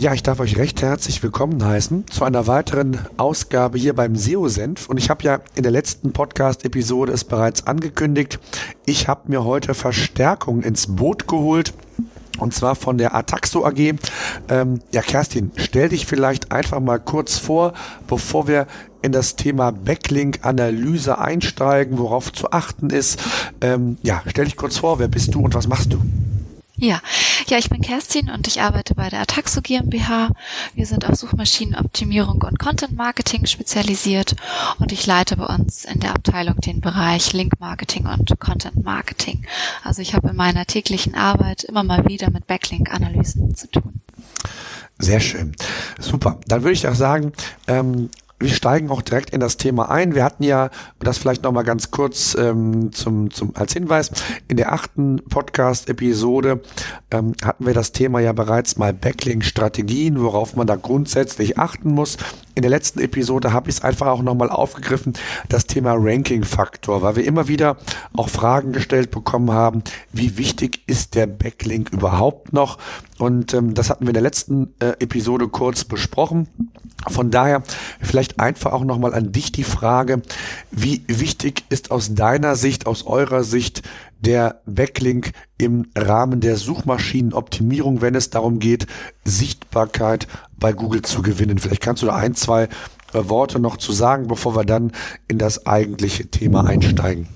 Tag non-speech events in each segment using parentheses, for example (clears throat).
Ja, ich darf euch recht herzlich willkommen heißen zu einer weiteren Ausgabe hier beim SEO-Senf. Und ich habe ja in der letzten Podcast-Episode es bereits angekündigt. Ich habe mir heute Verstärkung ins Boot geholt. Und zwar von der Ataxo AG. Ähm, ja, Kerstin, stell dich vielleicht einfach mal kurz vor, bevor wir in das Thema Backlink-Analyse einsteigen, worauf zu achten ist. Ähm, ja, stell dich kurz vor, wer bist du und was machst du? Ja, ja, ich bin Kerstin und ich arbeite bei der Ataxo GmbH. Wir sind auf Suchmaschinenoptimierung und Content Marketing spezialisiert und ich leite bei uns in der Abteilung den Bereich Link Marketing und Content Marketing. Also ich habe in meiner täglichen Arbeit immer mal wieder mit Backlink-Analysen zu tun. Sehr schön. Super. Dann würde ich auch sagen, ähm, wir steigen auch direkt in das Thema ein. Wir hatten ja, das vielleicht nochmal ganz kurz ähm, zum, zum, als Hinweis, in der achten Podcast-Episode ähm, hatten wir das Thema ja bereits mal Backlink-Strategien, worauf man da grundsätzlich achten muss. In der letzten Episode habe ich es einfach auch nochmal aufgegriffen, das Thema Ranking-Faktor, weil wir immer wieder auch Fragen gestellt bekommen haben, wie wichtig ist der Backlink überhaupt noch? Und ähm, das hatten wir in der letzten äh, Episode kurz besprochen. Von daher vielleicht einfach auch nochmal an dich die Frage, wie wichtig ist aus deiner Sicht, aus eurer Sicht der Backlink im Rahmen der Suchmaschinenoptimierung, wenn es darum geht, Sichtbarkeit bei Google zu gewinnen? Vielleicht kannst du da ein, zwei äh, Worte noch zu sagen, bevor wir dann in das eigentliche Thema einsteigen.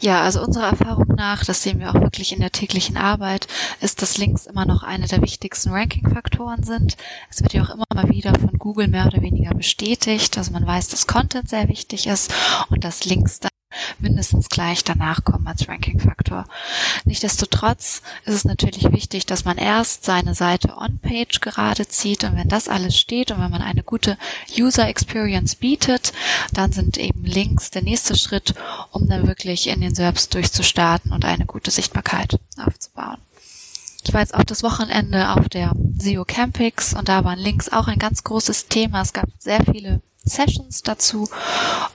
Ja, also unserer Erfahrung nach, das sehen wir auch wirklich in der täglichen Arbeit, ist, dass Links immer noch eine der wichtigsten Ranking-Faktoren sind. Es wird ja auch immer mal wieder von Google mehr oder weniger bestätigt. Also man weiß, dass Content sehr wichtig ist und dass Links dann mindestens gleich danach kommen als Ranking-Faktor. Nichtsdestotrotz ist es natürlich wichtig, dass man erst seine Seite on-page gerade zieht und wenn das alles steht und wenn man eine gute User Experience bietet, dann sind eben Links der nächste Schritt, um dann wirklich in den SERPs durchzustarten und eine gute Sichtbarkeit aufzubauen. Ich war jetzt auch das Wochenende auf der SEO Campix und da waren Links auch ein ganz großes Thema. Es gab sehr viele Sessions dazu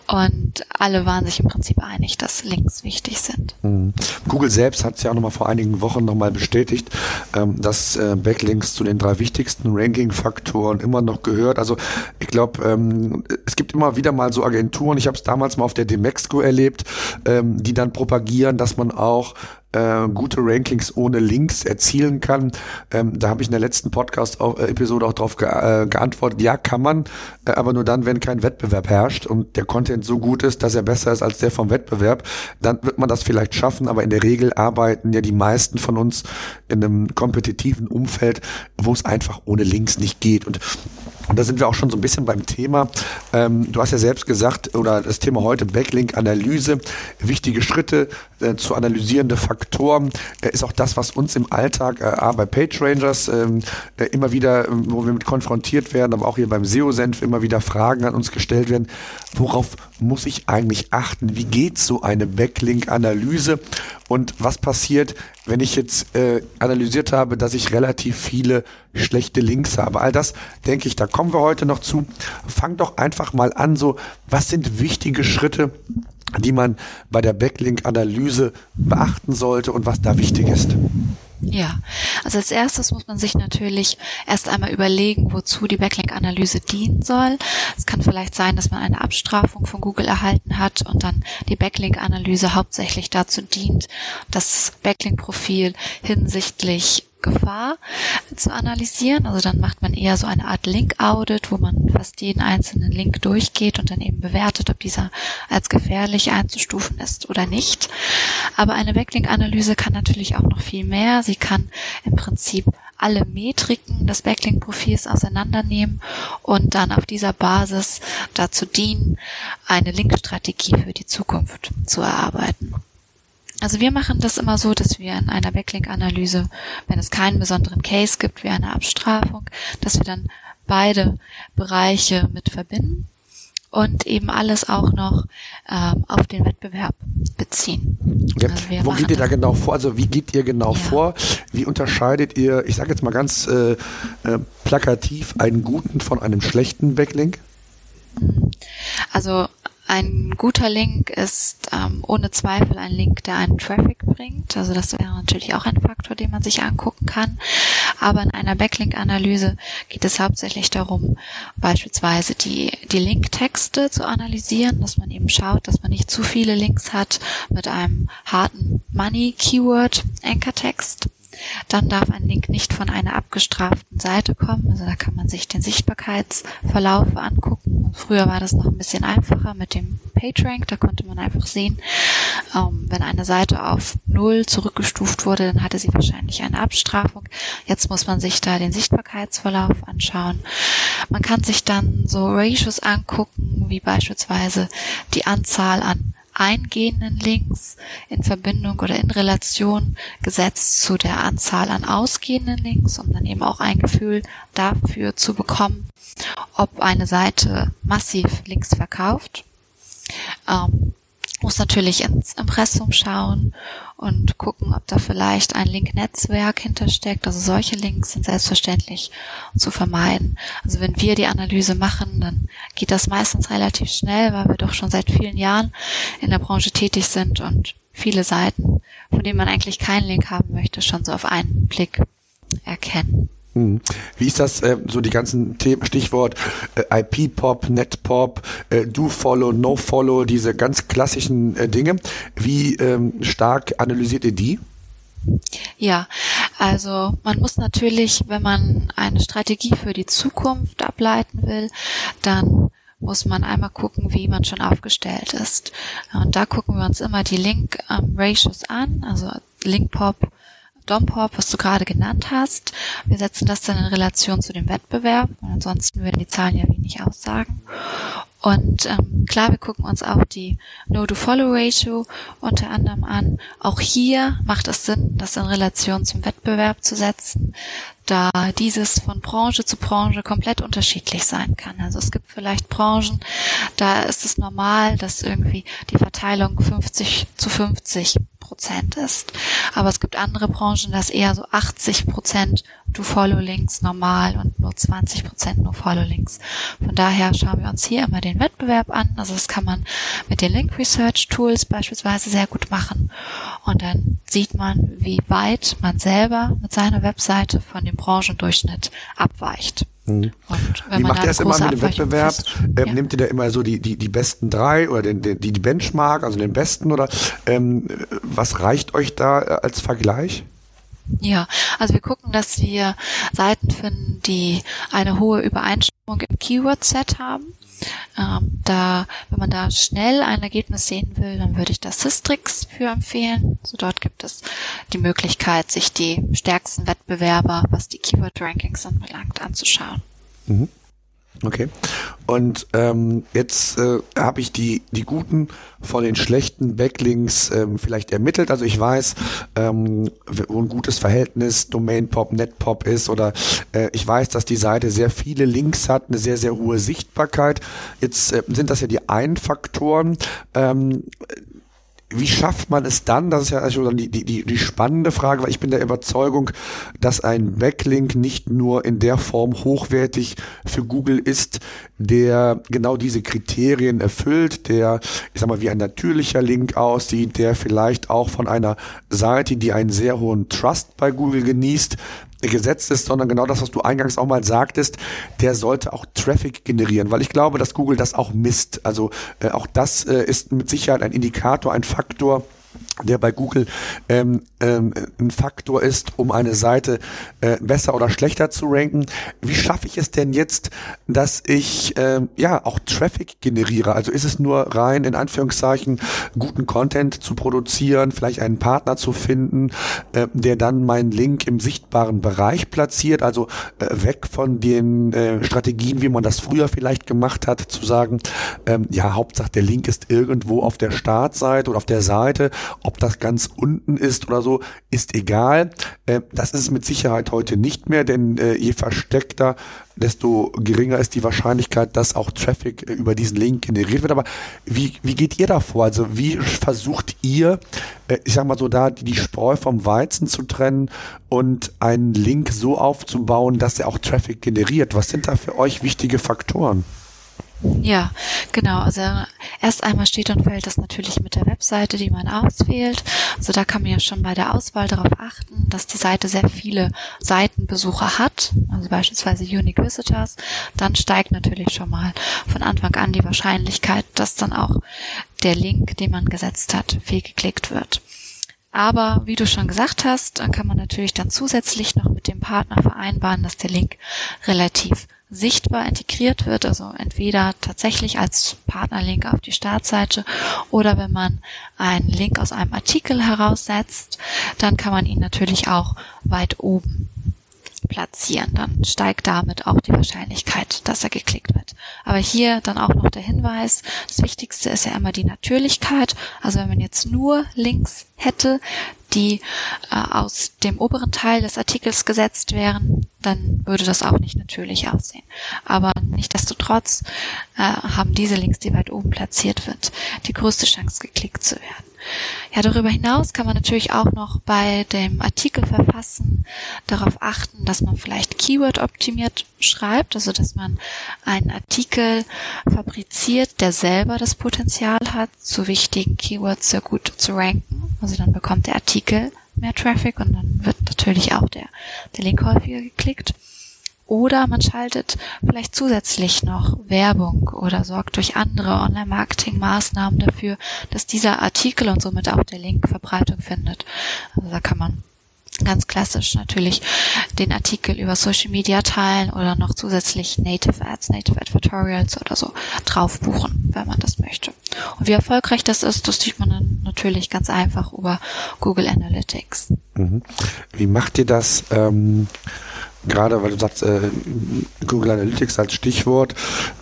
und alle waren sich im Prinzip einig, dass Links wichtig sind. Mhm. Google selbst hat es ja auch nochmal vor einigen Wochen nochmal bestätigt, ähm, dass äh, Backlinks zu den drei wichtigsten Ranking-Faktoren immer noch gehört. Also ich glaube, ähm, es gibt immer wieder mal so Agenturen, ich habe es damals mal auf der Demexco erlebt, ähm, die dann propagieren, dass man auch äh, gute Rankings ohne Links erzielen kann. Ähm, da habe ich in der letzten Podcast-Episode auch darauf ge äh, geantwortet, ja, kann man, äh, aber nur dann, wenn kein Wettbewerb herrscht und der Content so gut ist, dass er besser ist als der vom Wettbewerb, dann wird man das vielleicht schaffen, aber in der Regel arbeiten ja die meisten von uns in einem kompetitiven Umfeld, wo es einfach ohne Links nicht geht. Und und da sind wir auch schon so ein bisschen beim Thema. Ähm, du hast ja selbst gesagt, oder das Thema heute Backlink-Analyse, wichtige Schritte äh, zu analysierende Faktoren, äh, ist auch das, was uns im Alltag äh, bei PageRangers ähm, äh, immer wieder, ähm, wo wir mit konfrontiert werden, aber auch hier beim SEO-Senf immer wieder Fragen an uns gestellt werden. Worauf muss ich eigentlich achten? Wie geht so eine Backlink-Analyse? Und was passiert, wenn ich jetzt äh, analysiert habe, dass ich relativ viele schlechte Links habe? All das, denke ich, da kommen wir heute noch zu. Fang doch einfach mal an, so, was sind wichtige Schritte, die man bei der Backlink-Analyse beachten sollte und was da wichtig ist? Ja, also als erstes muss man sich natürlich erst einmal überlegen, wozu die Backlink-Analyse dienen soll. Es kann vielleicht sein, dass man eine Abstrafung von Google erhalten hat und dann die Backlink-Analyse hauptsächlich dazu dient, das Backlink-Profil hinsichtlich Gefahr zu analysieren. Also dann macht man eher so eine Art Link-Audit, wo man fast jeden einzelnen Link durchgeht und dann eben bewertet, ob dieser als gefährlich einzustufen ist oder nicht. Aber eine Backlink-Analyse kann natürlich auch noch viel mehr. Sie kann im Prinzip alle Metriken des Backlink-Profils auseinandernehmen und dann auf dieser Basis dazu dienen, eine Link-Strategie für die Zukunft zu erarbeiten. Also wir machen das immer so, dass wir in einer Backlink-Analyse, wenn es keinen besonderen Case gibt wie eine Abstrafung, dass wir dann beide Bereiche mit verbinden und eben alles auch noch ähm, auf den Wettbewerb beziehen. Ja, also wo geht ihr da genau vor? Also wie geht ihr genau ja. vor? Wie unterscheidet ihr, ich sage jetzt mal ganz äh, äh, plakativ, einen guten von einem schlechten Backlink? Hm. Also ein guter Link ist ähm, ohne Zweifel ein Link, der einen Traffic bringt. Also das wäre natürlich auch ein Faktor, den man sich angucken kann. Aber in einer Backlink-Analyse geht es hauptsächlich darum, beispielsweise die, die Linktexte zu analysieren, dass man eben schaut, dass man nicht zu viele Links hat mit einem harten Money-Keyword-Anchor-Text. Dann darf ein Link nicht von einer abgestraften Seite kommen. Also da kann man sich den Sichtbarkeitsverlauf angucken. Früher war das noch ein bisschen einfacher mit dem PageRank. Da konnte man einfach sehen, ähm, wenn eine Seite auf Null zurückgestuft wurde, dann hatte sie wahrscheinlich eine Abstrafung. Jetzt muss man sich da den Sichtbarkeitsverlauf anschauen. Man kann sich dann so Ratios angucken, wie beispielsweise die Anzahl an eingehenden Links in Verbindung oder in Relation gesetzt zu der Anzahl an ausgehenden Links, um dann eben auch ein Gefühl dafür zu bekommen, ob eine Seite massiv Links verkauft. Ähm, muss natürlich ins Impressum schauen und gucken, ob da vielleicht ein Link-Netzwerk hintersteckt. Also solche Links sind selbstverständlich zu vermeiden. Also wenn wir die Analyse machen, dann geht das meistens relativ schnell, weil wir doch schon seit vielen Jahren in der Branche tätig sind und viele Seiten, von denen man eigentlich keinen Link haben möchte, schon so auf einen Blick erkennen. Hm. Wie ist das, äh, so die ganzen Themen, Stichwort äh, IP-Pop, Net-Pop, äh, Do-Follow, No-Follow, diese ganz klassischen äh, Dinge. Wie ähm, stark analysiert ihr die? Ja, also man muss natürlich, wenn man eine Strategie für die Zukunft ableiten will, dann muss man einmal gucken, wie man schon aufgestellt ist. Und da gucken wir uns immer die Link-Ratios ähm, an, also Link-Pop, Dompop, was du gerade genannt hast. Wir setzen das dann in Relation zu dem Wettbewerb. Und ansonsten würden die Zahlen ja wenig aussagen. Und ähm, klar, wir gucken uns auch die No-to-Follow-Ratio unter anderem an. Auch hier macht es Sinn, das in Relation zum Wettbewerb zu setzen, da dieses von Branche zu Branche komplett unterschiedlich sein kann. Also es gibt vielleicht Branchen, da ist es normal, dass irgendwie die Verteilung 50 zu 50 Prozent ist. Aber es gibt andere Branchen, das eher so 80 Prozent Do-Follow-Links normal und nur 20 Prozent No-Follow-Links. Von daher schauen wir uns hier immer den Wettbewerb an. Also das kann man mit den Link Research Tools beispielsweise sehr gut machen. Und dann sieht man, wie weit man selber mit seiner Webseite von dem Branchendurchschnitt abweicht. Mhm. Wie macht er es immer mit dem Wettbewerb? Ähm, ja. Nimmt ihr da immer so die, die, die besten drei oder den, den, die Benchmark, also den besten oder ähm, was reicht euch da äh, als Vergleich? Ja, also wir gucken, dass wir Seiten finden, die eine hohe Übereinstimmung im Keyword-Set haben. Ähm, da, wenn man da schnell ein Ergebnis sehen will, dann würde ich das Systrix für empfehlen. Also dort gibt es die Möglichkeit, sich die stärksten Wettbewerber, was die Keyword-Rankings anbelangt, anzuschauen. Mhm. Okay. Und ähm, jetzt äh, habe ich die, die guten von den schlechten Backlinks ähm, vielleicht ermittelt. Also ich weiß, ähm, wo ein gutes Verhältnis Domain-Pop, Net-Pop ist oder äh, ich weiß, dass die Seite sehr viele Links hat, eine sehr, sehr hohe Sichtbarkeit. Jetzt äh, sind das ja die einen Faktoren. Ähm, wie schafft man es dann? Das ist ja also die, die, die spannende Frage, weil ich bin der Überzeugung, dass ein Backlink nicht nur in der Form hochwertig für Google ist, der genau diese Kriterien erfüllt, der, ich sag mal, wie ein natürlicher Link aussieht, der vielleicht auch von einer Seite, die einen sehr hohen Trust bei Google genießt, gesetzt ist, sondern genau das, was du eingangs auch mal sagtest, der sollte auch Traffic generieren, weil ich glaube, dass Google das auch misst. Also äh, auch das äh, ist mit Sicherheit ein Indikator, ein Faktor, der bei Google ähm, ähm, ein Faktor ist, um eine Seite äh, besser oder schlechter zu ranken. Wie schaffe ich es denn jetzt, dass ich ähm, ja auch Traffic generiere? Also ist es nur rein in Anführungszeichen guten Content zu produzieren, vielleicht einen Partner zu finden, äh, der dann meinen Link im sichtbaren Bereich platziert, also äh, weg von den äh, Strategien, wie man das früher vielleicht gemacht hat, zu sagen, ähm, ja Hauptsache der Link ist irgendwo auf der Startseite oder auf der Seite Ob das ganz unten ist oder so, ist egal. Äh, das ist mit Sicherheit heute nicht mehr, denn äh, je versteckter, desto geringer ist die Wahrscheinlichkeit, dass auch Traffic äh, über diesen Link generiert wird. Aber wie, wie geht ihr da vor? Also wie versucht ihr, äh, ich sag mal so, da die Spreu vom Weizen zu trennen und einen Link so aufzubauen, dass er auch Traffic generiert? Was sind da für euch wichtige Faktoren? Ja, genau. Also erst einmal steht und fällt das natürlich mit der Webseite, die man auswählt. Also da kann man ja schon bei der Auswahl darauf achten, dass die Seite sehr viele Seitenbesucher hat, also beispielsweise Unique Visitors. Dann steigt natürlich schon mal von Anfang an die Wahrscheinlichkeit, dass dann auch der Link, den man gesetzt hat, viel geklickt wird. Aber wie du schon gesagt hast, dann kann man natürlich dann zusätzlich noch mit dem Partner vereinbaren, dass der Link relativ sichtbar integriert wird, also entweder tatsächlich als Partnerlink auf die Startseite oder wenn man einen Link aus einem Artikel heraussetzt, dann kann man ihn natürlich auch weit oben platzieren. Dann steigt damit auch die Wahrscheinlichkeit, dass er geklickt wird. Aber hier dann auch noch der Hinweis, das Wichtigste ist ja immer die Natürlichkeit. Also wenn man jetzt nur Links hätte, die äh, aus dem oberen Teil des Artikels gesetzt wären, dann würde das auch nicht natürlich aussehen. Aber nichtdestotrotz äh, haben diese Links, die weit oben platziert wird, die größte Chance geklickt zu werden. Ja, darüber hinaus kann man natürlich auch noch bei dem Artikel verfassen darauf achten, dass man vielleicht Keyword optimiert schreibt, also dass man einen Artikel fabriziert, der selber das Potenzial hat, zu wichtigen Keywords sehr gut zu ranken. Also dann bekommt der Artikel mehr Traffic und dann wird natürlich auch der, der Link häufiger geklickt. Oder man schaltet vielleicht zusätzlich noch Werbung oder sorgt durch andere Online-Marketing-Maßnahmen dafür, dass dieser Artikel und somit auch der Link Verbreitung findet. Also da kann man ganz klassisch natürlich den Artikel über Social Media teilen oder noch zusätzlich Native Ads, Native Advertorials oder so drauf buchen, wenn man das möchte. Und wie erfolgreich das ist, das sieht man dann natürlich ganz einfach über Google Analytics. Mhm. Wie macht ihr das? Ähm gerade weil du sagst, äh, Google Analytics als Stichwort,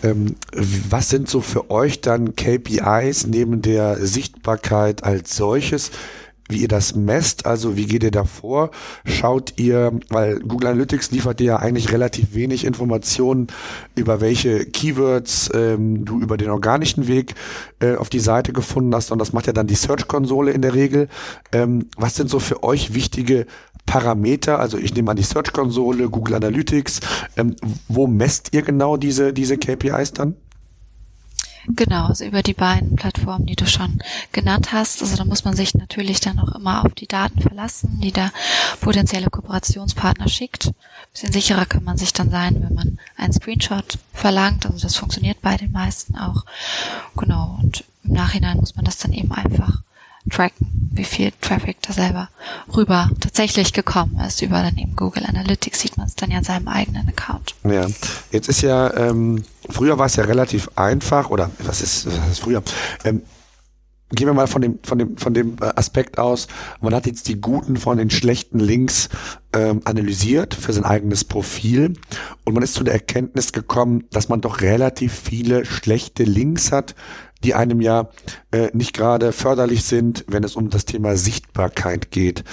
ähm, was sind so für euch dann KPIs neben der Sichtbarkeit als solches? wie ihr das messt, also wie geht ihr davor? Schaut ihr, weil Google Analytics liefert dir ja eigentlich relativ wenig Informationen über welche Keywords ähm, du über den organischen Weg äh, auf die Seite gefunden hast und das macht ja dann die Search-Konsole in der Regel. Ähm, was sind so für euch wichtige Parameter, also ich nehme an die Search-Konsole, Google Analytics, ähm, wo messt ihr genau diese, diese KPIs dann? Genau, also über die beiden Plattformen, die du schon genannt hast. Also da muss man sich natürlich dann auch immer auf die Daten verlassen, die der potenzielle Kooperationspartner schickt. Ein bisschen sicherer kann man sich dann sein, wenn man einen Screenshot verlangt. Also das funktioniert bei den meisten auch. Genau. Und im Nachhinein muss man das dann eben einfach tracken, wie viel Traffic da selber rüber tatsächlich gekommen ist. Über dann eben Google Analytics sieht man es dann ja in seinem eigenen Account. Ja, jetzt ist ja, ähm, früher war es ja relativ einfach, oder was ist, was ist früher? Ähm, gehen wir mal von dem, von dem, von dem äh, Aspekt aus, man hat jetzt die guten von den schlechten Links ähm, analysiert für sein eigenes Profil und man ist zu der Erkenntnis gekommen, dass man doch relativ viele schlechte Links hat, die einem ja äh, nicht gerade förderlich sind, wenn es um das Thema Sichtbarkeit geht.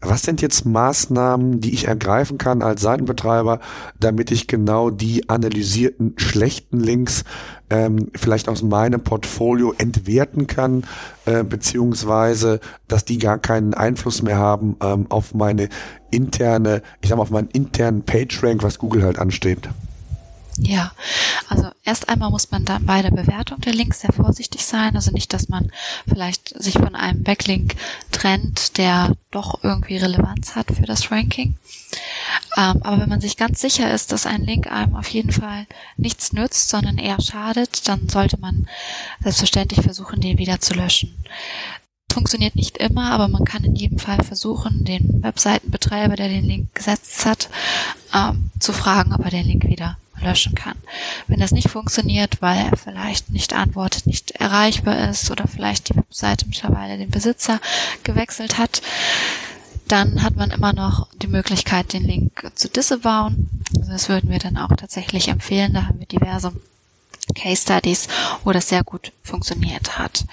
Was sind jetzt Maßnahmen, die ich ergreifen kann als Seitenbetreiber, damit ich genau die analysierten schlechten Links ähm, vielleicht aus meinem Portfolio entwerten kann, äh, beziehungsweise dass die gar keinen Einfluss mehr haben ähm, auf meine interne, ich sag mal, auf meinen internen PageRank, was Google halt anstrebt? Ja, also erst einmal muss man dann bei der Bewertung der Links sehr vorsichtig sein. Also nicht, dass man vielleicht sich von einem Backlink trennt, der doch irgendwie Relevanz hat für das Ranking. Ähm, aber wenn man sich ganz sicher ist, dass ein Link einem auf jeden Fall nichts nützt, sondern eher schadet, dann sollte man selbstverständlich versuchen, den wieder zu löschen funktioniert nicht immer, aber man kann in jedem Fall versuchen, den Webseitenbetreiber, der den Link gesetzt hat, ähm, zu fragen, ob er den Link wieder löschen kann. Wenn das nicht funktioniert, weil er vielleicht nicht antwortet, nicht erreichbar ist oder vielleicht die Webseite mittlerweile den Besitzer gewechselt hat, dann hat man immer noch die Möglichkeit, den Link zu disavowen. Also das würden wir dann auch tatsächlich empfehlen. Da haben wir diverse Case Studies, wo das sehr gut funktioniert hat.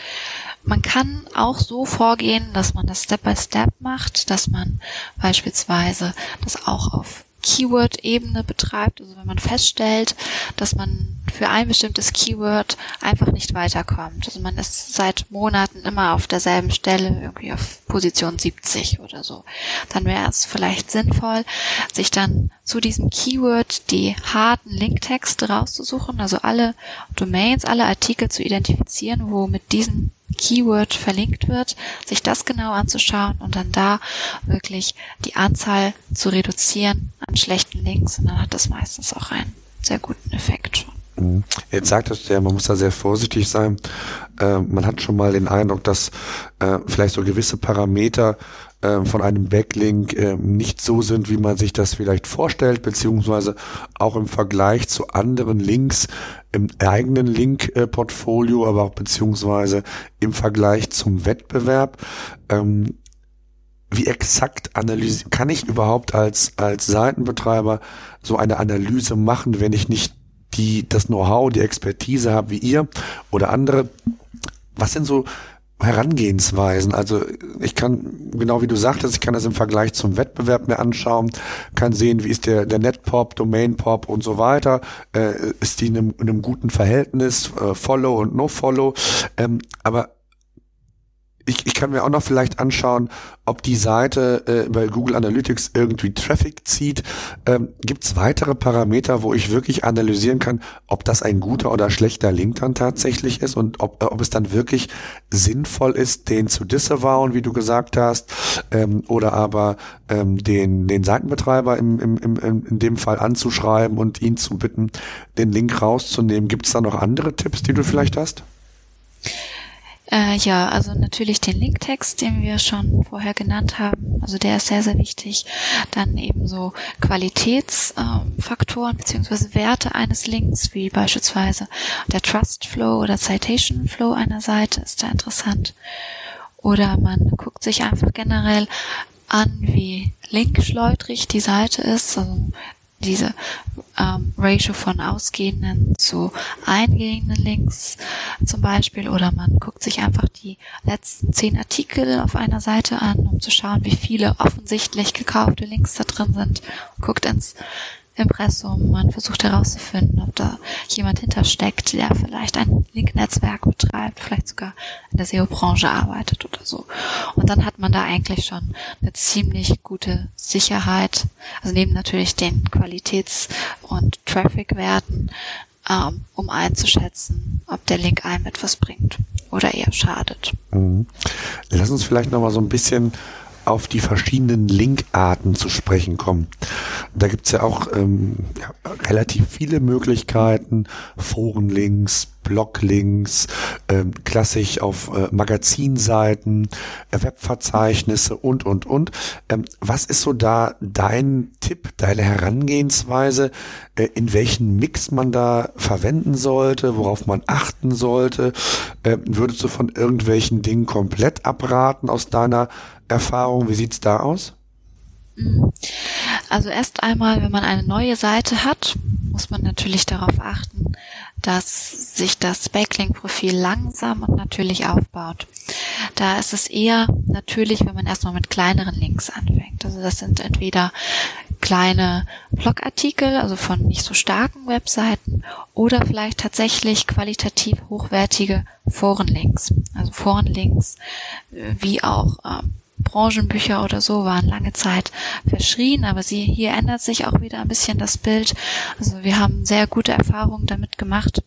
man kann auch so vorgehen, dass man das Step by Step macht, dass man beispielsweise das auch auf Keyword-Ebene betreibt. Also wenn man feststellt, dass man für ein bestimmtes Keyword einfach nicht weiterkommt. Also man ist seit Monaten immer auf derselben Stelle, irgendwie auf Position 70 oder so. Dann wäre es vielleicht sinnvoll, sich dann zu diesem Keyword die harten Linktexte rauszusuchen, also alle Domains, alle Artikel zu identifizieren, wo mit diesem Keyword verlinkt wird, sich das genau anzuschauen und dann da wirklich die Anzahl zu reduzieren an schlechten Links und dann hat das meistens auch einen sehr guten Effekt schon. Mhm. Jetzt sagtest du ja, man muss da sehr vorsichtig sein. Äh, man hat schon mal den Eindruck, dass äh, vielleicht so gewisse Parameter äh, von einem Backlink äh, nicht so sind, wie man sich das vielleicht vorstellt, beziehungsweise auch im Vergleich zu anderen Links im eigenen Link-Portfolio, aber auch beziehungsweise im Vergleich zum Wettbewerb. Ähm, wie exakt analyse kann ich überhaupt als als Seitenbetreiber so eine Analyse machen, wenn ich nicht die das Know-how, die Expertise habe wie ihr oder andere? Was sind so Herangehensweisen. Also ich kann, genau wie du sagtest, ich kann das im Vergleich zum Wettbewerb mir anschauen, kann sehen, wie ist der, der Netpop, Domainpop und so weiter. Äh, ist die in einem, in einem guten Verhältnis, äh, Follow und No-Follow. Ähm, aber ich, ich kann mir auch noch vielleicht anschauen, ob die Seite äh, bei Google Analytics irgendwie Traffic zieht. Ähm, Gibt es weitere Parameter, wo ich wirklich analysieren kann, ob das ein guter oder schlechter Link dann tatsächlich ist und ob, äh, ob es dann wirklich sinnvoll ist, den zu disavowen, wie du gesagt hast, ähm, oder aber ähm, den, den Seitenbetreiber im, im, im, in dem Fall anzuschreiben und ihn zu bitten, den Link rauszunehmen. Gibt es da noch andere Tipps, die du vielleicht hast? Äh, ja, also natürlich den Linktext, den wir schon vorher genannt haben. Also der ist sehr, sehr wichtig. Dann eben so Qualitätsfaktoren äh, beziehungsweise Werte eines Links, wie beispielsweise der Trust Flow oder Citation Flow einer Seite ist da interessant. Oder man guckt sich einfach generell an, wie linkschleudrig die Seite ist. Also diese ähm, Ratio von ausgehenden zu eingehenden Links zum Beispiel. Oder man guckt sich einfach die letzten zehn Artikel auf einer Seite an, um zu schauen, wie viele offensichtlich gekaufte Links da drin sind, guckt ins Impressum. Man versucht herauszufinden, ob da jemand hintersteckt, der vielleicht ein Link-Netzwerk betreibt, vielleicht sogar in der SEO-Branche arbeitet oder so. Und dann hat man da eigentlich schon eine ziemlich gute Sicherheit, also neben natürlich den Qualitäts- und Traffic-Werten, ähm, um einzuschätzen, ob der Link einem etwas bringt oder eher schadet. Mhm. Lass uns vielleicht noch mal so ein bisschen auf die verschiedenen Linkarten zu sprechen kommen. Da gibt's ja auch ähm, ja, relativ viele Möglichkeiten, Forenlinks, Bloglinks, ähm, klassisch auf äh, Magazinseiten, äh, Webverzeichnisse und, und, und. Ähm, was ist so da dein Tipp, deine Herangehensweise, äh, in welchen Mix man da verwenden sollte, worauf man achten sollte? Äh, würdest du von irgendwelchen Dingen komplett abraten aus deiner Erfahrung? Wie sieht's da aus? Also erst einmal, wenn man eine neue Seite hat, muss man natürlich darauf achten, dass sich das Backlink-Profil langsam und natürlich aufbaut. Da ist es eher natürlich, wenn man erstmal mit kleineren Links anfängt. Also das sind entweder kleine Blogartikel, also von nicht so starken Webseiten, oder vielleicht tatsächlich qualitativ hochwertige Forenlinks. Also Forenlinks äh, wie auch ähm, Branchenbücher oder so waren lange Zeit verschrien, aber sie, hier ändert sich auch wieder ein bisschen das Bild. Also wir haben sehr gute Erfahrungen damit gemacht,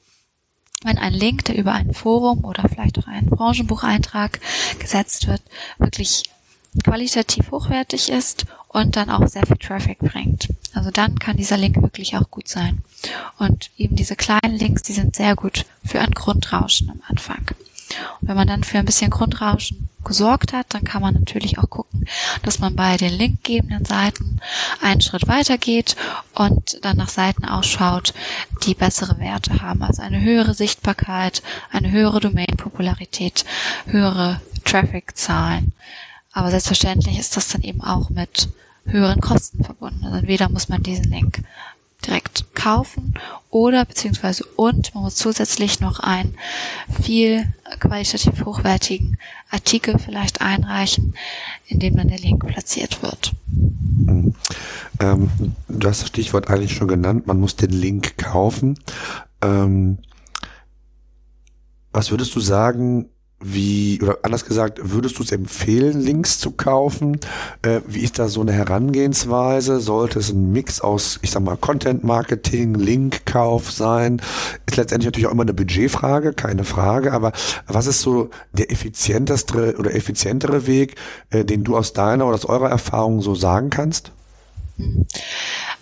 wenn ein Link, der über ein Forum oder vielleicht auch einen Branchenbucheintrag gesetzt wird, wirklich qualitativ hochwertig ist und dann auch sehr viel Traffic bringt. Also dann kann dieser Link wirklich auch gut sein. Und eben diese kleinen Links, die sind sehr gut für ein Grundrauschen am Anfang. Und wenn man dann für ein bisschen Grundrauschen gesorgt hat, dann kann man natürlich auch gucken, dass man bei den linkgebenden Seiten einen Schritt weiter geht und dann nach Seiten ausschaut, die bessere Werte haben, also eine höhere Sichtbarkeit, eine höhere Domain-Popularität, höhere Traffic-Zahlen. Aber selbstverständlich ist das dann eben auch mit höheren Kosten verbunden. Also entweder muss man diesen Link direkt kaufen oder beziehungsweise und man muss zusätzlich noch einen viel qualitativ hochwertigen Artikel vielleicht einreichen, in dem dann der Link platziert wird. Ähm, du hast das Stichwort eigentlich schon genannt, man muss den Link kaufen. Ähm, was würdest du sagen, wie, oder anders gesagt, würdest du es empfehlen, Links zu kaufen? Äh, wie ist da so eine Herangehensweise? Sollte es ein Mix aus, ich sag mal, Content Marketing, Linkkauf sein? Ist letztendlich natürlich auch immer eine Budgetfrage, keine Frage, aber was ist so der effizienteste oder effizientere Weg, äh, den du aus deiner oder aus eurer Erfahrung so sagen kannst?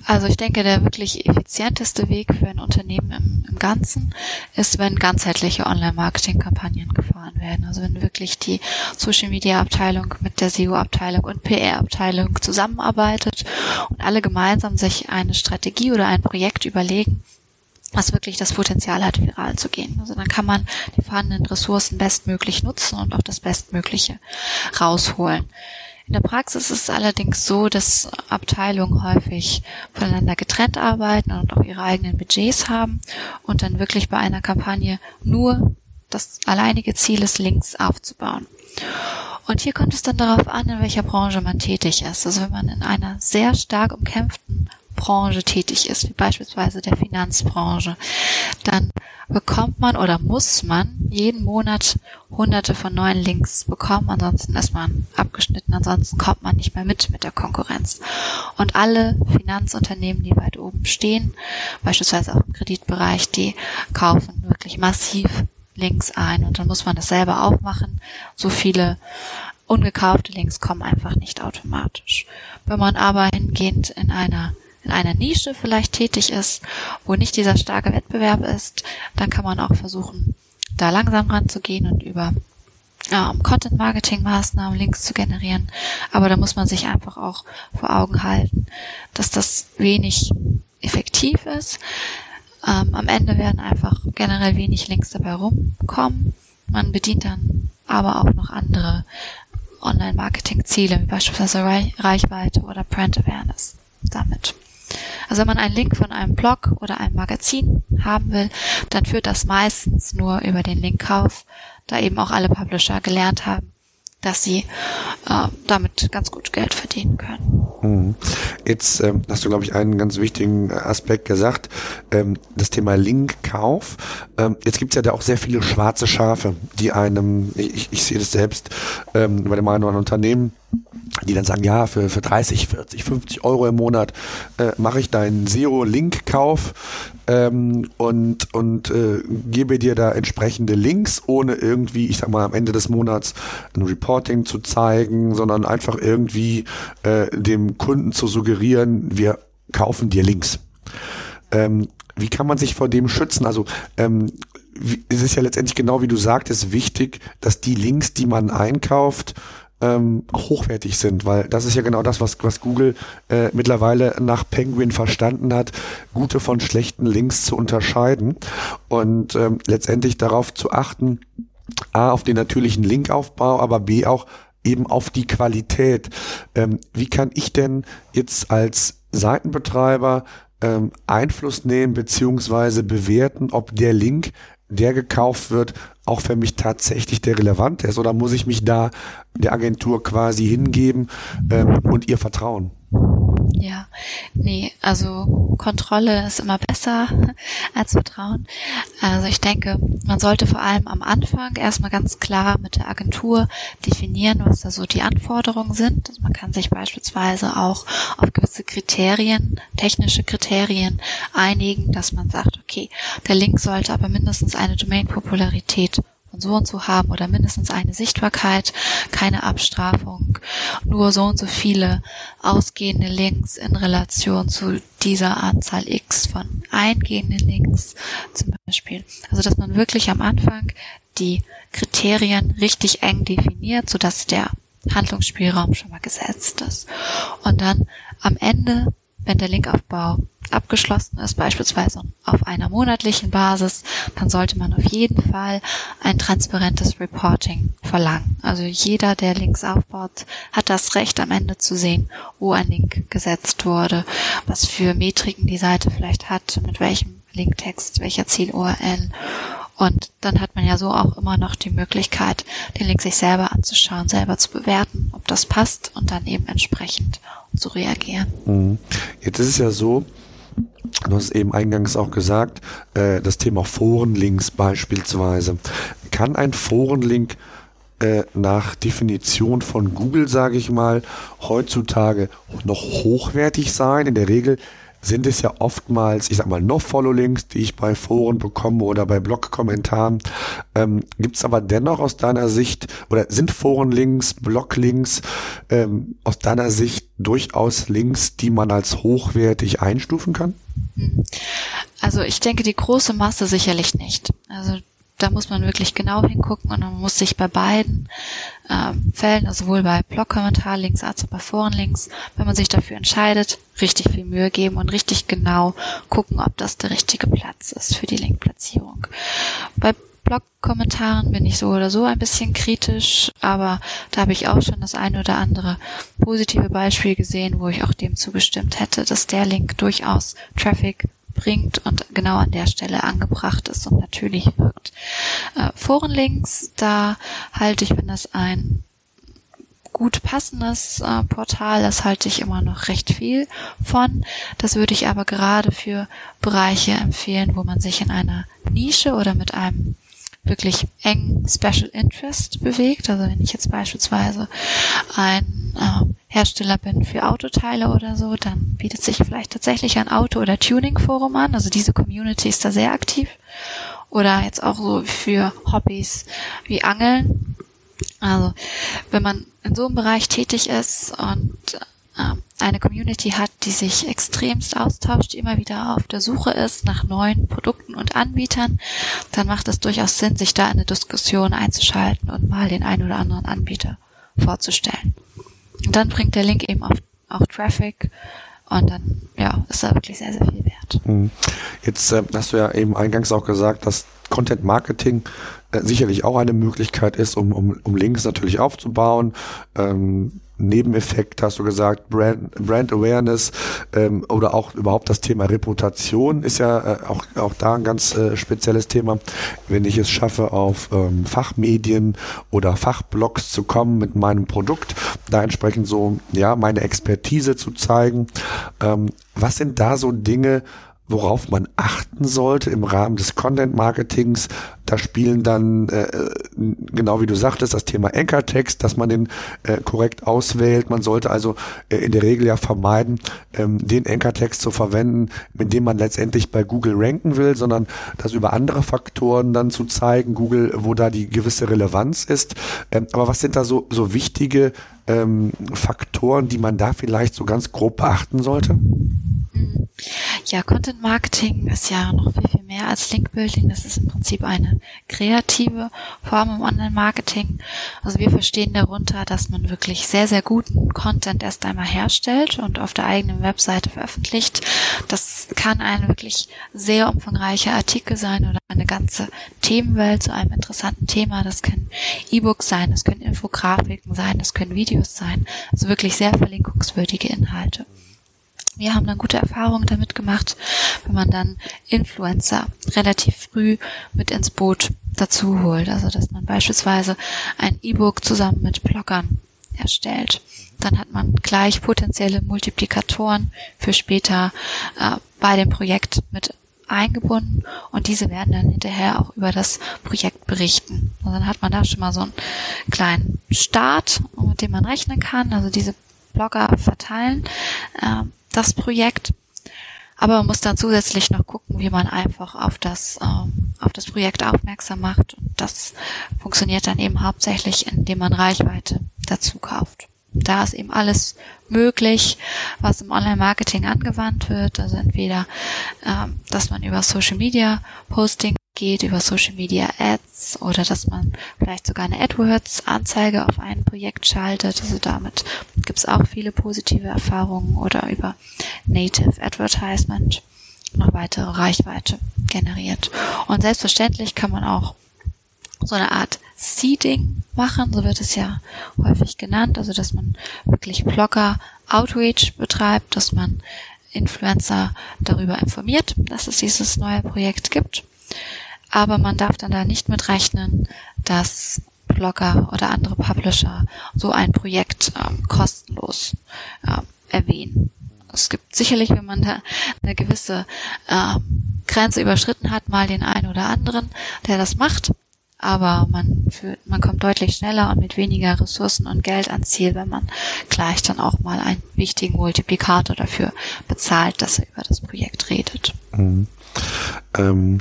Also ich denke, der wirklich effizienteste Weg für ein Unternehmen im, im Ganzen ist, wenn ganzheitliche Online-Marketing-Kampagnen gefahren werden. Also wenn wirklich die Social-Media-Abteilung mit der SEO-Abteilung und PR-Abteilung zusammenarbeitet und alle gemeinsam sich eine Strategie oder ein Projekt überlegen, was wirklich das Potenzial hat, viral zu gehen. Also dann kann man die vorhandenen Ressourcen bestmöglich nutzen und auch das Bestmögliche rausholen. In der Praxis ist es allerdings so, dass Abteilungen häufig voneinander getrennt arbeiten und auch ihre eigenen Budgets haben und dann wirklich bei einer Kampagne nur das alleinige Ziel ist, Links aufzubauen. Und hier kommt es dann darauf an, in welcher Branche man tätig ist. Also wenn man in einer sehr stark umkämpften Branche tätig ist, wie beispielsweise der Finanzbranche, dann bekommt man oder muss man jeden Monat hunderte von neuen Links bekommen. Ansonsten ist man abgeschnitten. Ansonsten kommt man nicht mehr mit mit der Konkurrenz. Und alle Finanzunternehmen, die weit oben stehen, beispielsweise auch im Kreditbereich, die kaufen wirklich massiv Links ein. Und dann muss man das selber auch machen. So viele ungekaufte Links kommen einfach nicht automatisch. Wenn man aber hingehend in einer in einer Nische vielleicht tätig ist, wo nicht dieser starke Wettbewerb ist, dann kann man auch versuchen, da langsam ranzugehen und über ähm, Content-Marketing-Maßnahmen Links zu generieren. Aber da muss man sich einfach auch vor Augen halten, dass das wenig effektiv ist. Ähm, am Ende werden einfach generell wenig Links dabei rumkommen. Man bedient dann aber auch noch andere Online-Marketing-Ziele, wie beispielsweise Reichweite oder Brand Awareness damit. Also wenn man einen Link von einem Blog oder einem Magazin haben will, dann führt das meistens nur über den Linkkauf, da eben auch alle Publisher gelernt haben, dass sie äh, damit ganz gut Geld verdienen können. Mhm. Jetzt ähm, hast du, glaube ich, einen ganz wichtigen Aspekt gesagt, ähm, das Thema Linkkauf. Ähm, jetzt gibt es ja da auch sehr viele schwarze Schafe, die einem, ich, ich sehe das selbst ähm, bei dem einen oder anderen Unternehmen, die dann sagen, ja, für, für 30, 40, 50 Euro im Monat äh, mache ich deinen SEO-Link-Kauf ähm, und, und äh, gebe dir da entsprechende Links, ohne irgendwie, ich sag mal, am Ende des Monats ein Reporting zu zeigen, sondern einfach irgendwie äh, dem Kunden zu suggerieren, wir kaufen dir Links. Ähm, wie kann man sich vor dem schützen? Also ähm, es ist ja letztendlich genau wie du sagtest, wichtig, dass die Links, die man einkauft, ähm, hochwertig sind, weil das ist ja genau das, was, was Google äh, mittlerweile nach Penguin verstanden hat, gute von schlechten Links zu unterscheiden und ähm, letztendlich darauf zu achten, A, auf den natürlichen Linkaufbau, aber B auch eben auf die Qualität. Ähm, wie kann ich denn jetzt als Seitenbetreiber ähm, Einfluss nehmen beziehungsweise bewerten, ob der Link, der gekauft wird, auch für mich tatsächlich der relevante ist? Oder muss ich mich da der Agentur quasi hingeben ähm, und ihr vertrauen? Ja, nee, also Kontrolle ist immer besser (laughs) als Vertrauen. Also ich denke, man sollte vor allem am Anfang erstmal ganz klar mit der Agentur definieren, was da so die Anforderungen sind. Also man kann sich beispielsweise auch auf gewisse Kriterien, technische Kriterien einigen, dass man sagt, okay, der Link sollte aber mindestens eine Domain-Popularität von so und so haben oder mindestens eine Sichtbarkeit, keine Abstrafung, nur so und so viele ausgehende Links in Relation zu dieser Anzahl X von eingehenden Links zum Beispiel. Also dass man wirklich am Anfang die Kriterien richtig eng definiert, sodass der Handlungsspielraum schon mal gesetzt ist. Und dann am Ende wenn der Linkaufbau abgeschlossen ist, beispielsweise auf einer monatlichen Basis, dann sollte man auf jeden Fall ein transparentes Reporting verlangen. Also jeder, der Links aufbaut, hat das Recht am Ende zu sehen, wo ein Link gesetzt wurde, was für Metriken die Seite vielleicht hat, mit welchem Linktext, welcher Ziel-URL. Und dann hat man ja so auch immer noch die Möglichkeit, den Link sich selber anzuschauen, selber zu bewerten, ob das passt und dann eben entsprechend zu reagieren. Mhm. Jetzt ist es ja so, Du hast eben eingangs auch gesagt, äh, das Thema Forenlinks beispielsweise. Kann ein Forenlink äh, nach Definition von Google, sage ich mal, heutzutage noch hochwertig sein? In der Regel sind es ja oftmals, ich sag mal, No-Follow-Links, die ich bei Foren bekomme oder bei Blog-Kommentaren. Ähm, Gibt es aber dennoch aus deiner Sicht, oder sind Foren-Links, Blog-Links ähm, aus deiner Sicht durchaus Links, die man als hochwertig einstufen kann? Also ich denke, die große Masse sicherlich nicht. Also da muss man wirklich genau hingucken und man muss sich bei beiden ähm, Fällen, also sowohl bei Blog-Kommentarlinks als auch bei Forenlinks, wenn man sich dafür entscheidet, richtig viel Mühe geben und richtig genau gucken, ob das der richtige Platz ist für die Linkplatzierung. Bei Blog-Kommentaren bin ich so oder so ein bisschen kritisch, aber da habe ich auch schon das eine oder andere positive Beispiel gesehen, wo ich auch dem zugestimmt hätte, dass der Link durchaus Traffic bringt und genau an der Stelle angebracht ist und natürlich wirkt. Äh, Forenlinks, da halte ich, wenn das ein gut passendes äh, Portal, das halte ich immer noch recht viel von. Das würde ich aber gerade für Bereiche empfehlen, wo man sich in einer Nische oder mit einem wirklich eng Special Interest bewegt. Also wenn ich jetzt beispielsweise ein äh, Hersteller bin für Autoteile oder so, dann bietet sich vielleicht tatsächlich ein Auto- oder Tuning-Forum an. Also diese Community ist da sehr aktiv. Oder jetzt auch so für Hobbys wie Angeln. Also wenn man in so einem Bereich tätig ist und eine Community hat, die sich extremst austauscht, die immer wieder auf der Suche ist nach neuen Produkten und Anbietern, dann macht es durchaus Sinn, sich da in eine Diskussion einzuschalten und mal den einen oder anderen Anbieter vorzustellen. Und dann bringt der Link eben auch, auch Traffic und dann ja, ist da wirklich sehr, sehr viel wert. Hm. Jetzt äh, hast du ja eben eingangs auch gesagt, dass Content Marketing äh, sicherlich auch eine Möglichkeit ist, um, um, um Links natürlich aufzubauen. Ähm, Nebeneffekt hast du gesagt, Brand, Brand Awareness ähm, oder auch überhaupt das Thema Reputation ist ja äh, auch, auch da ein ganz äh, spezielles Thema. Wenn ich es schaffe, auf ähm, Fachmedien oder Fachblogs zu kommen mit meinem Produkt, da entsprechend so ja meine Expertise zu zeigen. Ähm, was sind da so Dinge, worauf man achten sollte im Rahmen des Content Marketings. Da spielen dann, äh, genau wie du sagtest, das Thema Anchor-Text, dass man den äh, korrekt auswählt. Man sollte also äh, in der Regel ja vermeiden, ähm, den Anchor-Text zu verwenden, mit dem man letztendlich bei Google ranken will, sondern das über andere Faktoren dann zu zeigen, Google, wo da die gewisse Relevanz ist. Ähm, aber was sind da so, so wichtige ähm, Faktoren, die man da vielleicht so ganz grob beachten sollte? Ja, Content Marketing ist ja noch viel, viel mehr als Link Building. Das ist im Prinzip eine kreative Form im Online-Marketing. Also wir verstehen darunter, dass man wirklich sehr, sehr guten Content erst einmal herstellt und auf der eigenen Webseite veröffentlicht. Das kann ein wirklich sehr umfangreicher Artikel sein oder eine ganze Themenwelt zu einem interessanten Thema. Das können E-Books sein, das können Infografiken sein, das können Videos sein. Also wirklich sehr verlinkungswürdige Inhalte. Wir haben dann gute Erfahrungen damit gemacht, wenn man dann Influencer relativ früh mit ins Boot dazu holt. Also dass man beispielsweise ein E-Book zusammen mit Bloggern erstellt. Dann hat man gleich potenzielle Multiplikatoren für später äh, bei dem Projekt mit eingebunden und diese werden dann hinterher auch über das Projekt berichten. Und dann hat man da schon mal so einen kleinen Start, mit dem man rechnen kann. Also diese Blogger verteilen. Äh, das Projekt. Aber man muss dann zusätzlich noch gucken, wie man einfach auf das, ähm, auf das Projekt aufmerksam macht. Und das funktioniert dann eben hauptsächlich, indem man Reichweite dazu kauft. Da ist eben alles möglich, was im Online-Marketing angewandt wird. Also entweder, ähm, dass man über Social Media Posting geht über Social Media Ads oder dass man vielleicht sogar eine AdWords-Anzeige auf ein Projekt schaltet. Also damit gibt es auch viele positive Erfahrungen oder über Native Advertisement noch weitere Reichweite generiert. Und selbstverständlich kann man auch so eine Art Seeding machen, so wird es ja häufig genannt, also dass man wirklich Blogger Outreach betreibt, dass man Influencer darüber informiert, dass es dieses neue Projekt gibt. Aber man darf dann da nicht mit rechnen, dass Blogger oder andere Publisher so ein Projekt ähm, kostenlos äh, erwähnen. Es gibt sicherlich, wenn man da eine gewisse äh, Grenze überschritten hat, mal den einen oder anderen, der das macht aber man fühlt, man kommt deutlich schneller und mit weniger Ressourcen und Geld ans Ziel, wenn man gleich dann auch mal einen wichtigen Multiplikator dafür bezahlt, dass er über das Projekt redet. Mhm. Ähm,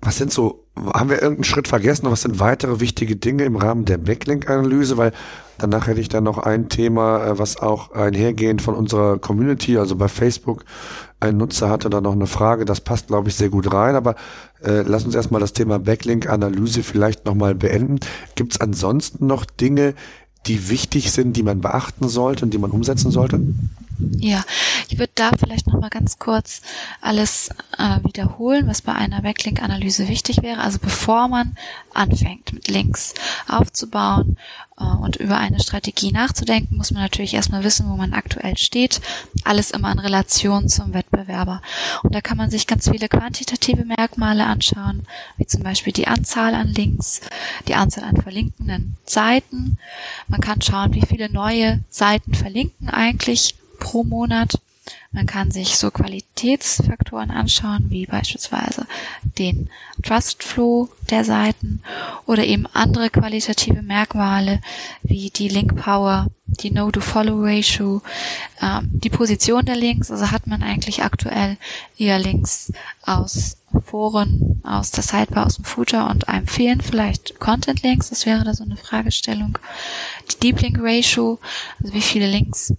was sind so, haben wir irgendeinen Schritt vergessen? Was sind weitere wichtige Dinge im Rahmen der Backlink-Analyse? Weil danach hätte ich dann noch ein Thema, äh, was auch einhergehend von unserer Community, also bei Facebook, ein Nutzer hatte da noch eine Frage, das passt, glaube ich, sehr gut rein, aber äh, lass uns erstmal das Thema Backlink-Analyse vielleicht nochmal beenden. Gibt es ansonsten noch Dinge, die wichtig sind, die man beachten sollte und die man umsetzen sollte? Ja, ich würde da vielleicht noch mal ganz kurz alles äh, wiederholen, was bei einer Backlink-Analyse wichtig wäre. Also bevor man anfängt, mit Links aufzubauen äh, und über eine Strategie nachzudenken, muss man natürlich erstmal wissen, wo man aktuell steht. Alles immer in Relation zum Wettbewerber. Und da kann man sich ganz viele quantitative Merkmale anschauen, wie zum Beispiel die Anzahl an Links, die Anzahl an verlinkenden Seiten. Man kann schauen, wie viele neue Seiten verlinken eigentlich pro Monat. Man kann sich so Qualitätsfaktoren anschauen, wie beispielsweise den Trust Flow der Seiten oder eben andere qualitative Merkmale wie die Link Power, die No-to-Follow-Ratio, ähm, die Position der Links. Also hat man eigentlich aktuell eher Links aus Foren, aus der Sidebar, aus dem Footer und einem fehlen vielleicht Content-Links. Das wäre da so eine Fragestellung. Die Deep Link Ratio, also wie viele Links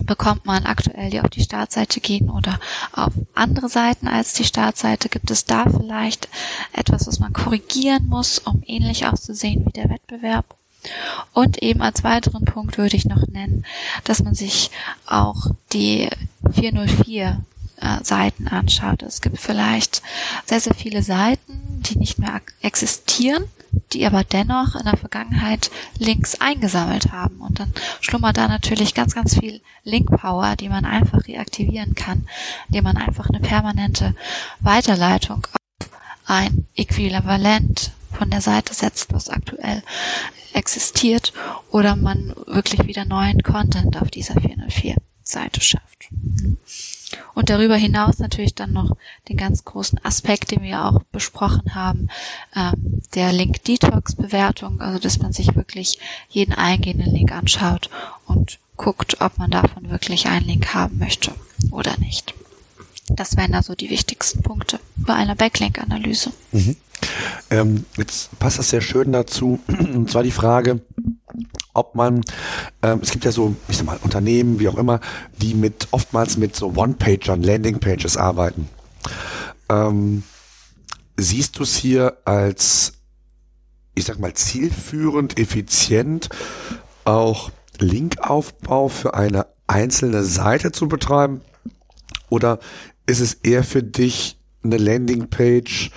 bekommt man aktuell, die auf die Startseite gehen oder auf andere Seiten als die Startseite? Gibt es da vielleicht etwas, was man korrigieren muss, um ähnlich auszusehen wie der Wettbewerb? Und eben als weiteren Punkt würde ich noch nennen, dass man sich auch die 404 äh, Seiten anschaut. Es gibt vielleicht sehr, sehr viele Seiten, die nicht mehr existieren die aber dennoch in der Vergangenheit Links eingesammelt haben. Und dann schlummert da natürlich ganz, ganz viel Link-Power, die man einfach reaktivieren kann, indem man einfach eine permanente Weiterleitung auf ein Äquivalent von der Seite setzt, was aktuell existiert, oder man wirklich wieder neuen Content auf dieser 404 Seite schafft. Und darüber hinaus natürlich dann noch den ganz großen Aspekt, den wir auch besprochen haben, ähm, der Link-Detox-Bewertung, also dass man sich wirklich jeden eingehenden Link anschaut und guckt, ob man davon wirklich einen Link haben möchte oder nicht. Das wären also die wichtigsten Punkte bei einer Backlink-Analyse. Mhm. Ähm, jetzt passt das sehr schön dazu, (clears throat) und zwar die Frage, ob man, ähm, es gibt ja so, ich sag mal, Unternehmen, wie auch immer, die mit oftmals mit so One-Pagern, Landing-Pages arbeiten. Ähm, siehst du es hier als, ich sag mal, zielführend, effizient, auch Linkaufbau für eine einzelne Seite zu betreiben? Oder ist es eher für dich eine Landingpage,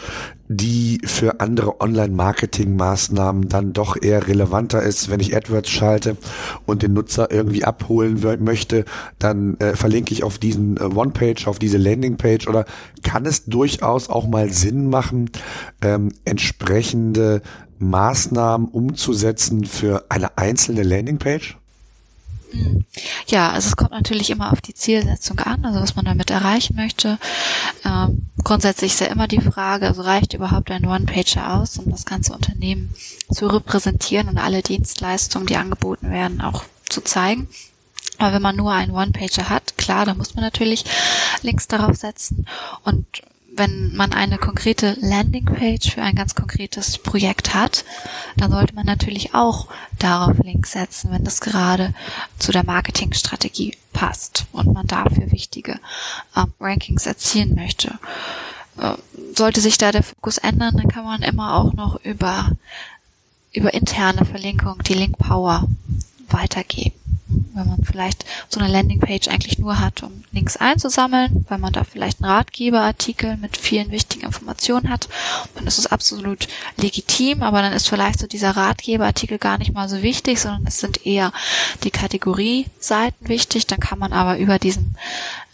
die für andere Online-Marketing-Maßnahmen dann doch eher relevanter ist. Wenn ich AdWords schalte und den Nutzer irgendwie abholen möchte, dann äh, verlinke ich auf diesen äh, One-Page, auf diese Landing-Page oder kann es durchaus auch mal Sinn machen, ähm, entsprechende Maßnahmen umzusetzen für eine einzelne Landing-Page? Ja, also es kommt natürlich immer auf die Zielsetzung an, also was man damit erreichen möchte. Ähm, grundsätzlich ist ja immer die Frage, also reicht überhaupt ein One-Pager aus, um das ganze Unternehmen zu repräsentieren und alle Dienstleistungen, die angeboten werden, auch zu zeigen. Aber wenn man nur einen One-Pager hat, klar, da muss man natürlich Links darauf setzen und wenn man eine konkrete Landingpage für ein ganz konkretes Projekt hat, dann sollte man natürlich auch darauf Links setzen, wenn das gerade zu der Marketingstrategie passt und man dafür wichtige ähm, Rankings erzielen möchte. äh, sollte sich da der Fokus ändern, dann kann man immer auch noch über, über interne Verlinkung die Link Power weitergeben wenn man vielleicht so eine Landingpage eigentlich nur hat, um Links einzusammeln, weil man da vielleicht einen Ratgeberartikel mit vielen wichtigen Informationen hat, dann ist es absolut legitim, aber dann ist vielleicht so dieser Ratgeberartikel gar nicht mal so wichtig, sondern es sind eher die Kategorieseiten wichtig, dann kann man aber über diesen,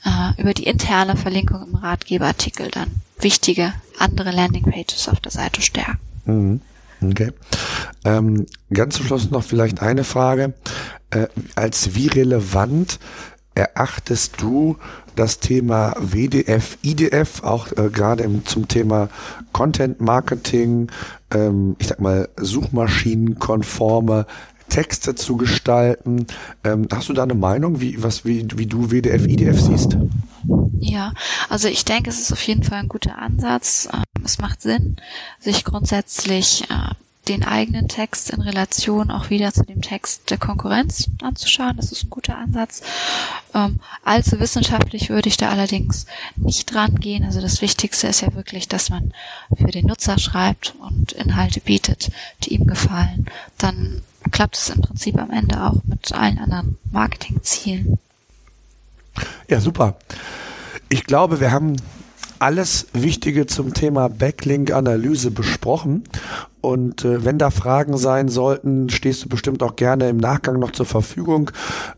äh, über die interne Verlinkung im Ratgeberartikel dann wichtige andere Landingpages auf der Seite stärken. Mhm. Okay. Ähm, ganz zum Schluss noch vielleicht eine Frage äh, als wie relevant erachtest du das Thema WDF, IDF, auch äh, gerade zum Thema Content Marketing, ähm, ich sag mal suchmaschinenkonforme Texte zu gestalten. Ähm, hast du da eine Meinung, wie, was, wie, wie du WDF, IDF siehst? Ja, also ich denke, es ist auf jeden Fall ein guter Ansatz. Ähm, es macht Sinn, sich grundsätzlich äh, den eigenen Text in Relation auch wieder zu dem Text der Konkurrenz anzuschauen. Das ist ein guter Ansatz. Ähm, allzu wissenschaftlich würde ich da allerdings nicht dran gehen. Also das Wichtigste ist ja wirklich, dass man für den Nutzer schreibt und Inhalte bietet, die ihm gefallen. Dann klappt es im Prinzip am Ende auch mit allen anderen Marketingzielen. Ja, super. Ich glaube, wir haben alles Wichtige zum Thema Backlink-Analyse besprochen. Und äh, wenn da Fragen sein sollten, stehst du bestimmt auch gerne im Nachgang noch zur Verfügung.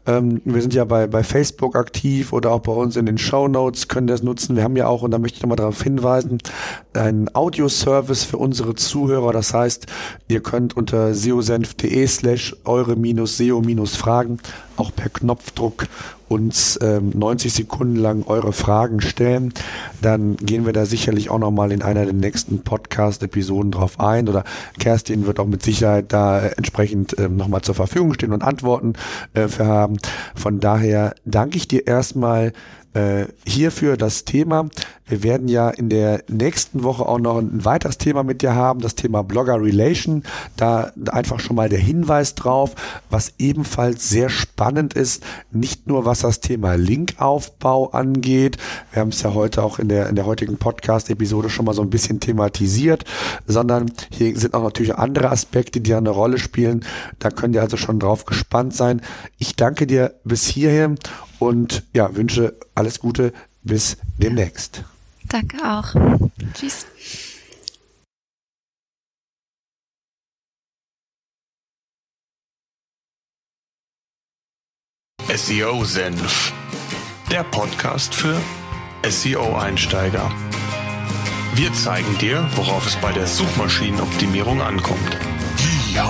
Ähm, wir sind ja bei, bei Facebook aktiv oder auch bei uns in den Show Notes können das nutzen. Wir haben ja auch, und da möchte ich nochmal darauf hinweisen, einen Audioservice für unsere Zuhörer. Das heißt, ihr könnt unter seosenf.de slash eure-seo-fragen auch per Knopfdruck uns ähm, 90 Sekunden lang eure Fragen stellen. Dann gehen wir da sicherlich auch nochmal in einer der nächsten Podcast-Episoden drauf ein oder Kerstin wird auch mit Sicherheit da äh, entsprechend ähm, nochmal zur Verfügung stehen und Antworten äh, für haben. Von daher danke ich dir erstmal äh, hierfür das Thema. Wir werden ja in der nächsten Woche auch noch ein weiteres Thema mit dir haben, das Thema Blogger Relation. Da einfach schon mal der Hinweis drauf, was ebenfalls sehr spannend ist, nicht nur was das Thema Linkaufbau angeht. Wir haben es ja heute auch in der, in der heutigen Podcast-Episode schon mal so ein bisschen thematisiert, sondern hier sind auch natürlich andere Aspekte, die eine Rolle spielen. Da könnt ihr also schon drauf gespannt sein. Ich danke dir bis hierhin und ja, wünsche alles Gute. Bis demnächst. Danke auch. Tschüss. SEO Senf, der Podcast für SEO-Einsteiger. Wir zeigen dir, worauf es bei der Suchmaschinenoptimierung ankommt. Ja.